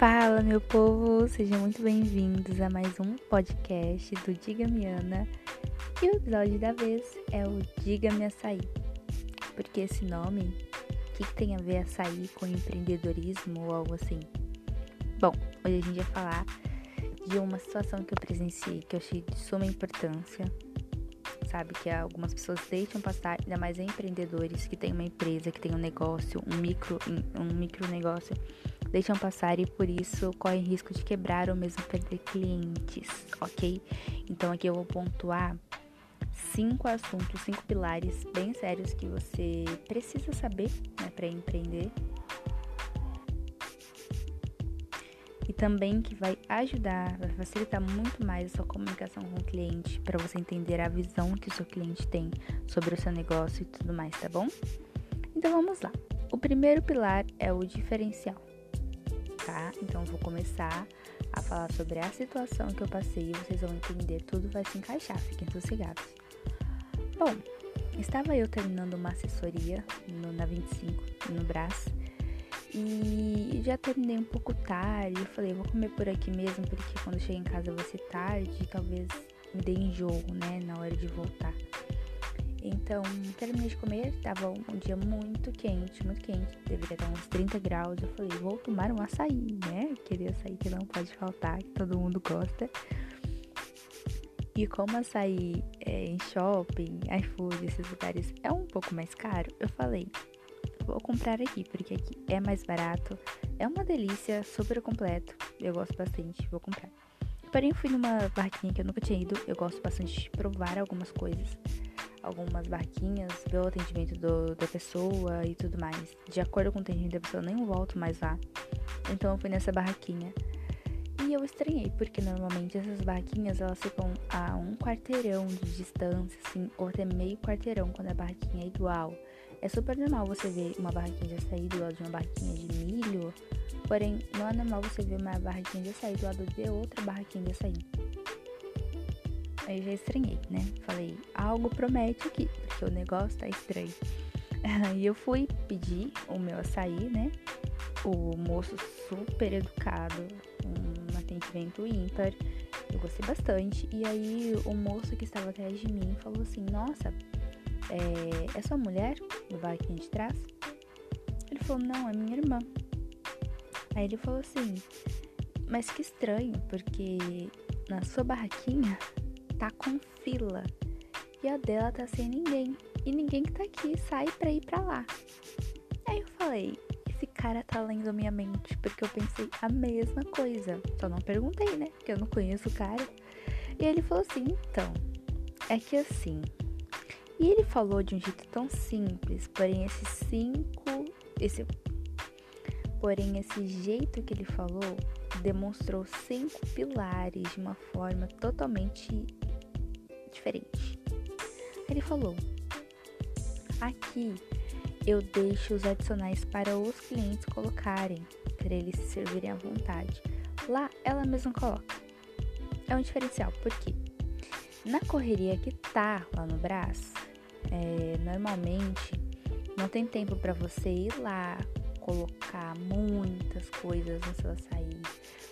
Fala, meu povo! Sejam muito bem-vindos a mais um podcast do Diga-me Ana. E o episódio da vez é o Diga-me Açaí. Porque esse nome, o que, que, tem a ver açaí com empreendedorismo ou algo assim? Bom, hoje a gente vai falar de uma situação que eu presenciei que eu achei de suma importância. Sabe que algumas pessoas deixam passar, ainda mais empreendedores que têm uma empresa, que tem um negócio, um micro, um micro negócio deixam passar e por isso correm risco de quebrar ou mesmo perder clientes, ok? Então aqui eu vou pontuar cinco assuntos, cinco pilares bem sérios que você precisa saber né, para empreender e também que vai ajudar, vai facilitar muito mais a sua comunicação com o cliente para você entender a visão que o seu cliente tem sobre o seu negócio e tudo mais, tá bom? Então vamos lá. O primeiro pilar é o diferencial tá? Então vou começar a falar sobre a situação que eu passei e vocês vão entender, tudo vai se encaixar, fiquem sossegados. Bom, estava eu terminando uma assessoria no, na 25, no Brás, e já terminei um pouco tarde. Eu falei, vou comer por aqui mesmo, porque quando eu em casa vai ser tarde, talvez me dê enjoo, né, na hora de voltar. Então, terminei de comer, tava um dia muito quente, muito quente, deveria estar uns 30 graus. Eu falei, vou tomar um açaí, né? Queria açaí que não pode faltar, que todo mundo gosta. E como açaí é, em shopping, iFood, esses lugares é um pouco mais caro, eu falei, vou comprar aqui, porque aqui é mais barato, é uma delícia, super completo, eu gosto bastante, vou comprar. Porém, fui numa barquinha que eu nunca tinha ido, eu gosto bastante de provar algumas coisas algumas barquinhas, ver o atendimento do, da pessoa e tudo mais. De acordo com o atendimento da pessoa, eu nem volto mais lá. Então eu fui nessa barraquinha. E eu estranhei, porque normalmente essas barraquinhas elas ficam a um quarteirão de distância, assim, ou até meio quarteirão quando a barraquinha é igual. É super normal você ver uma barraquinha de açaí do lado de uma barraquinha de milho, porém não é normal você ver uma barraquinha de açaí do lado de outra barraquinha de açaí. Aí já estranhei, né? Falei, algo promete aqui, porque o negócio tá estranho. Aí eu fui pedir o meu açaí, né? O moço super educado, um atendimento ímpar. Eu gostei bastante. E aí o moço que estava atrás de mim falou assim: Nossa, é, é sua mulher do barquinho de trás? Ele falou: Não, é minha irmã. Aí ele falou assim: Mas que estranho, porque na sua barraquinha tá com fila e a dela tá sem ninguém. E ninguém que tá aqui sai pra ir pra lá. Aí eu falei, esse cara tá lendo minha mente, porque eu pensei a mesma coisa. Só não perguntei, né? Porque eu não conheço o cara. E ele falou assim, então, é que assim. E ele falou de um jeito tão simples, porém esses cinco. Esse, porém, esse jeito que ele falou demonstrou cinco pilares de uma forma totalmente diferente. Ele falou: Aqui eu deixo os adicionais para os clientes colocarem, para eles se servirem à vontade. Lá ela mesma coloca. É um diferencial, porque na correria que tá lá no Brás, é, normalmente não tem tempo para você ir lá colocar muitas coisas no seu açaí,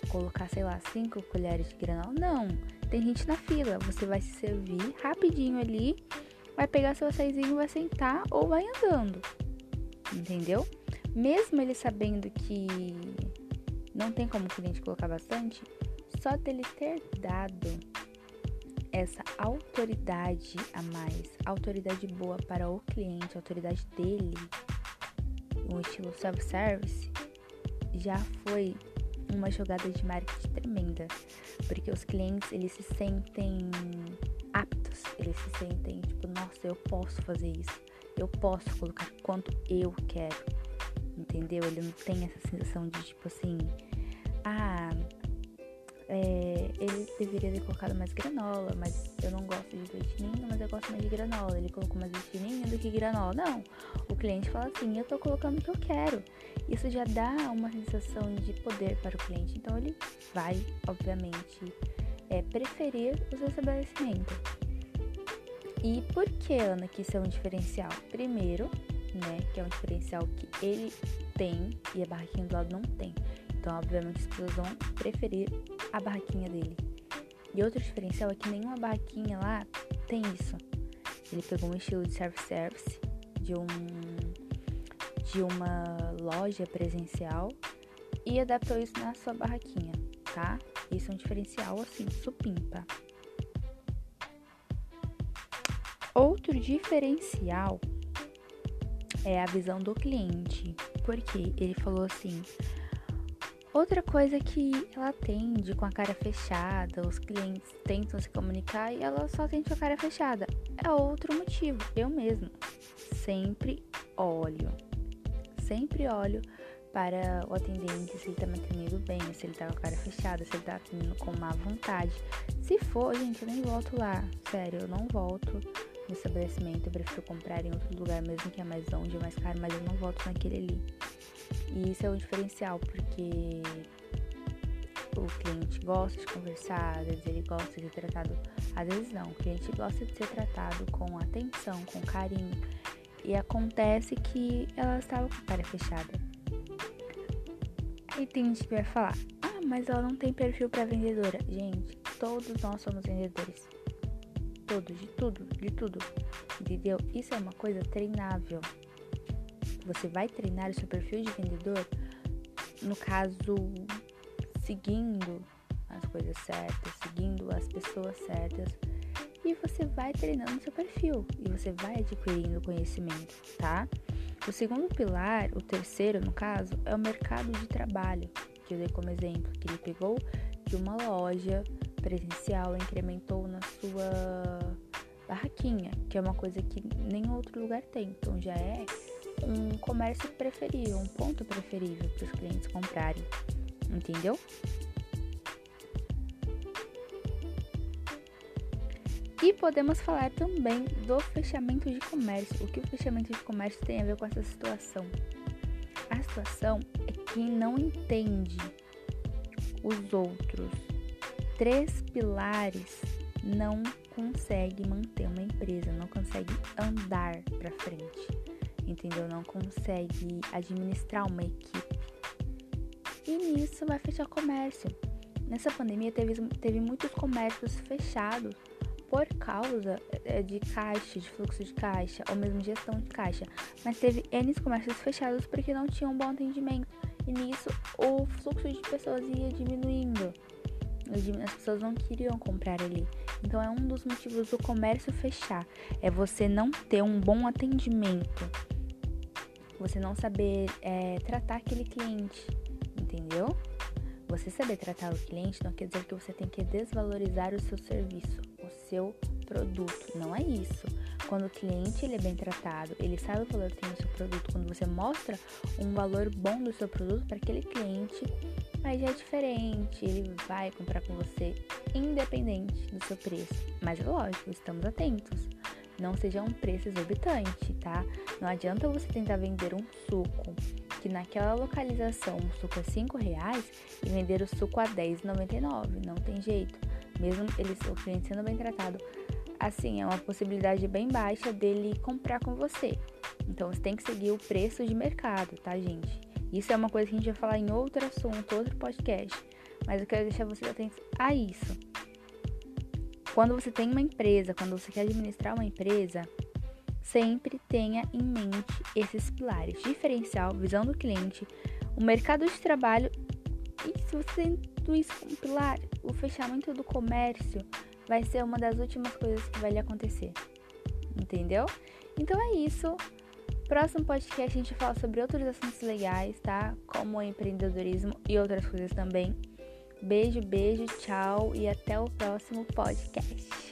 colocar, sei lá, cinco colheres de granola. Não, tem gente na fila. Você vai se servir rapidinho ali, vai pegar seu açaizinho, vai sentar ou vai andando. Entendeu? Mesmo ele sabendo que não tem como o cliente colocar bastante, só dele ter dado essa autoridade a mais, autoridade boa para o cliente, autoridade dele, um estilo self-service, já foi uma jogada de marketing tremenda, porque os clientes eles se sentem aptos, eles se sentem tipo, nossa, eu posso fazer isso, eu posso colocar quanto eu quero, entendeu? Ele não tem essa sensação de tipo assim, ah, é, ele deveria ter colocado mais granola, mas eu não gosto de leitinho, mas eu gosto mais de granola. Ele colocou mais leitinho do que granola. Não, o cliente fala assim, eu tô colocando o que eu quero. Isso já dá uma sensação de poder para o cliente. Então ele vai, obviamente, é, preferir o seu estabelecimento. E por que, Ana, que isso é um diferencial? Primeiro, né, que é um diferencial que ele tem e a barraquinha do lado não tem. Então obviamente, as pessoas vão preferir a barraquinha dele. E outro diferencial é que nenhuma barraquinha lá tem isso. Ele pegou um estilo de self-service de um de uma loja presencial e adaptou isso na sua barraquinha, tá? Isso é um diferencial assim, supimpa. Outro diferencial é a visão do cliente, porque ele falou assim: Outra coisa que ela atende com a cara fechada, os clientes tentam se comunicar e ela só atende com a cara fechada. É outro motivo. Eu mesmo sempre olho, sempre olho para o atendente se ele tá me atendendo bem, se ele tá com a cara fechada, se ele tá atendendo com má vontade. Se for, gente, eu nem volto lá. Sério, eu não volto no estabelecimento. Eu prefiro comprar em outro lugar, mesmo que é mais longe, mais caro, mas eu não volto naquele ali. E isso é um diferencial, porque o cliente gosta de conversar, às vezes ele gosta de ser tratado, às vezes não, o cliente gosta de ser tratado com atenção, com carinho. E acontece que ela estava com a cara fechada. Aí tem gente que vai falar: "Ah, mas ela não tem perfil para vendedora". Gente, todos nós somos vendedores. Todos, de tudo, de tudo. Entendeu? Isso é uma coisa treinável você vai treinar o seu perfil de vendedor, no caso, seguindo as coisas certas, seguindo as pessoas certas, e você vai treinando seu perfil e você vai adquirindo conhecimento, tá? O segundo pilar, o terceiro no caso, é o mercado de trabalho, que eu dei como exemplo, que ele pegou de uma loja presencial incrementou na sua barraquinha, que é uma coisa que nenhum outro lugar tem. Então já é um comércio preferível, um ponto preferível para os clientes comprarem, entendeu? E podemos falar também do fechamento de comércio. O que o fechamento de comércio tem a ver com essa situação? A situação é quem não entende os outros três pilares não consegue manter uma empresa, não consegue andar para frente entendeu? Não consegue administrar uma equipe. E nisso vai fechar comércio. Nessa pandemia teve, teve muitos comércios fechados por causa é, de caixa, de fluxo de caixa, ou mesmo gestão de caixa. Mas teve N comércios fechados porque não tinham um bom atendimento. E nisso o fluxo de pessoas ia diminuindo. As pessoas não queriam comprar ali. Então é um dos motivos do comércio fechar. É você não ter um bom atendimento você não saber é, tratar aquele cliente, entendeu? Você saber tratar o cliente não quer dizer que você tem que desvalorizar o seu serviço, o seu produto. Não é isso. Quando o cliente ele é bem tratado, ele sabe o valor que tem no seu produto, quando você mostra um valor bom do seu produto para aquele cliente, aí já é diferente. Ele vai comprar com você independente do seu preço. Mas é lógico, estamos atentos não seja um preço exorbitante, tá? Não adianta você tentar vender um suco que naquela localização o suco é 5 reais e vender o suco a 10,99. Não tem jeito. Mesmo ele, o cliente sendo bem tratado, assim, é uma possibilidade bem baixa dele comprar com você. Então você tem que seguir o preço de mercado, tá, gente? Isso é uma coisa que a gente vai falar em outro assunto, outro podcast. Mas eu quero deixar vocês atentos a isso. Quando você tem uma empresa, quando você quer administrar uma empresa, sempre tenha em mente esses pilares: diferencial, visão do cliente, o mercado de trabalho e se você tem tudo isso como pilar, o fechamento do comércio vai ser uma das últimas coisas que vai lhe acontecer. Entendeu? Então é isso. Próximo podcast a gente fala sobre outros assuntos legais, tá? Como empreendedorismo e outras coisas também. Beijo, beijo, tchau e até o próximo podcast.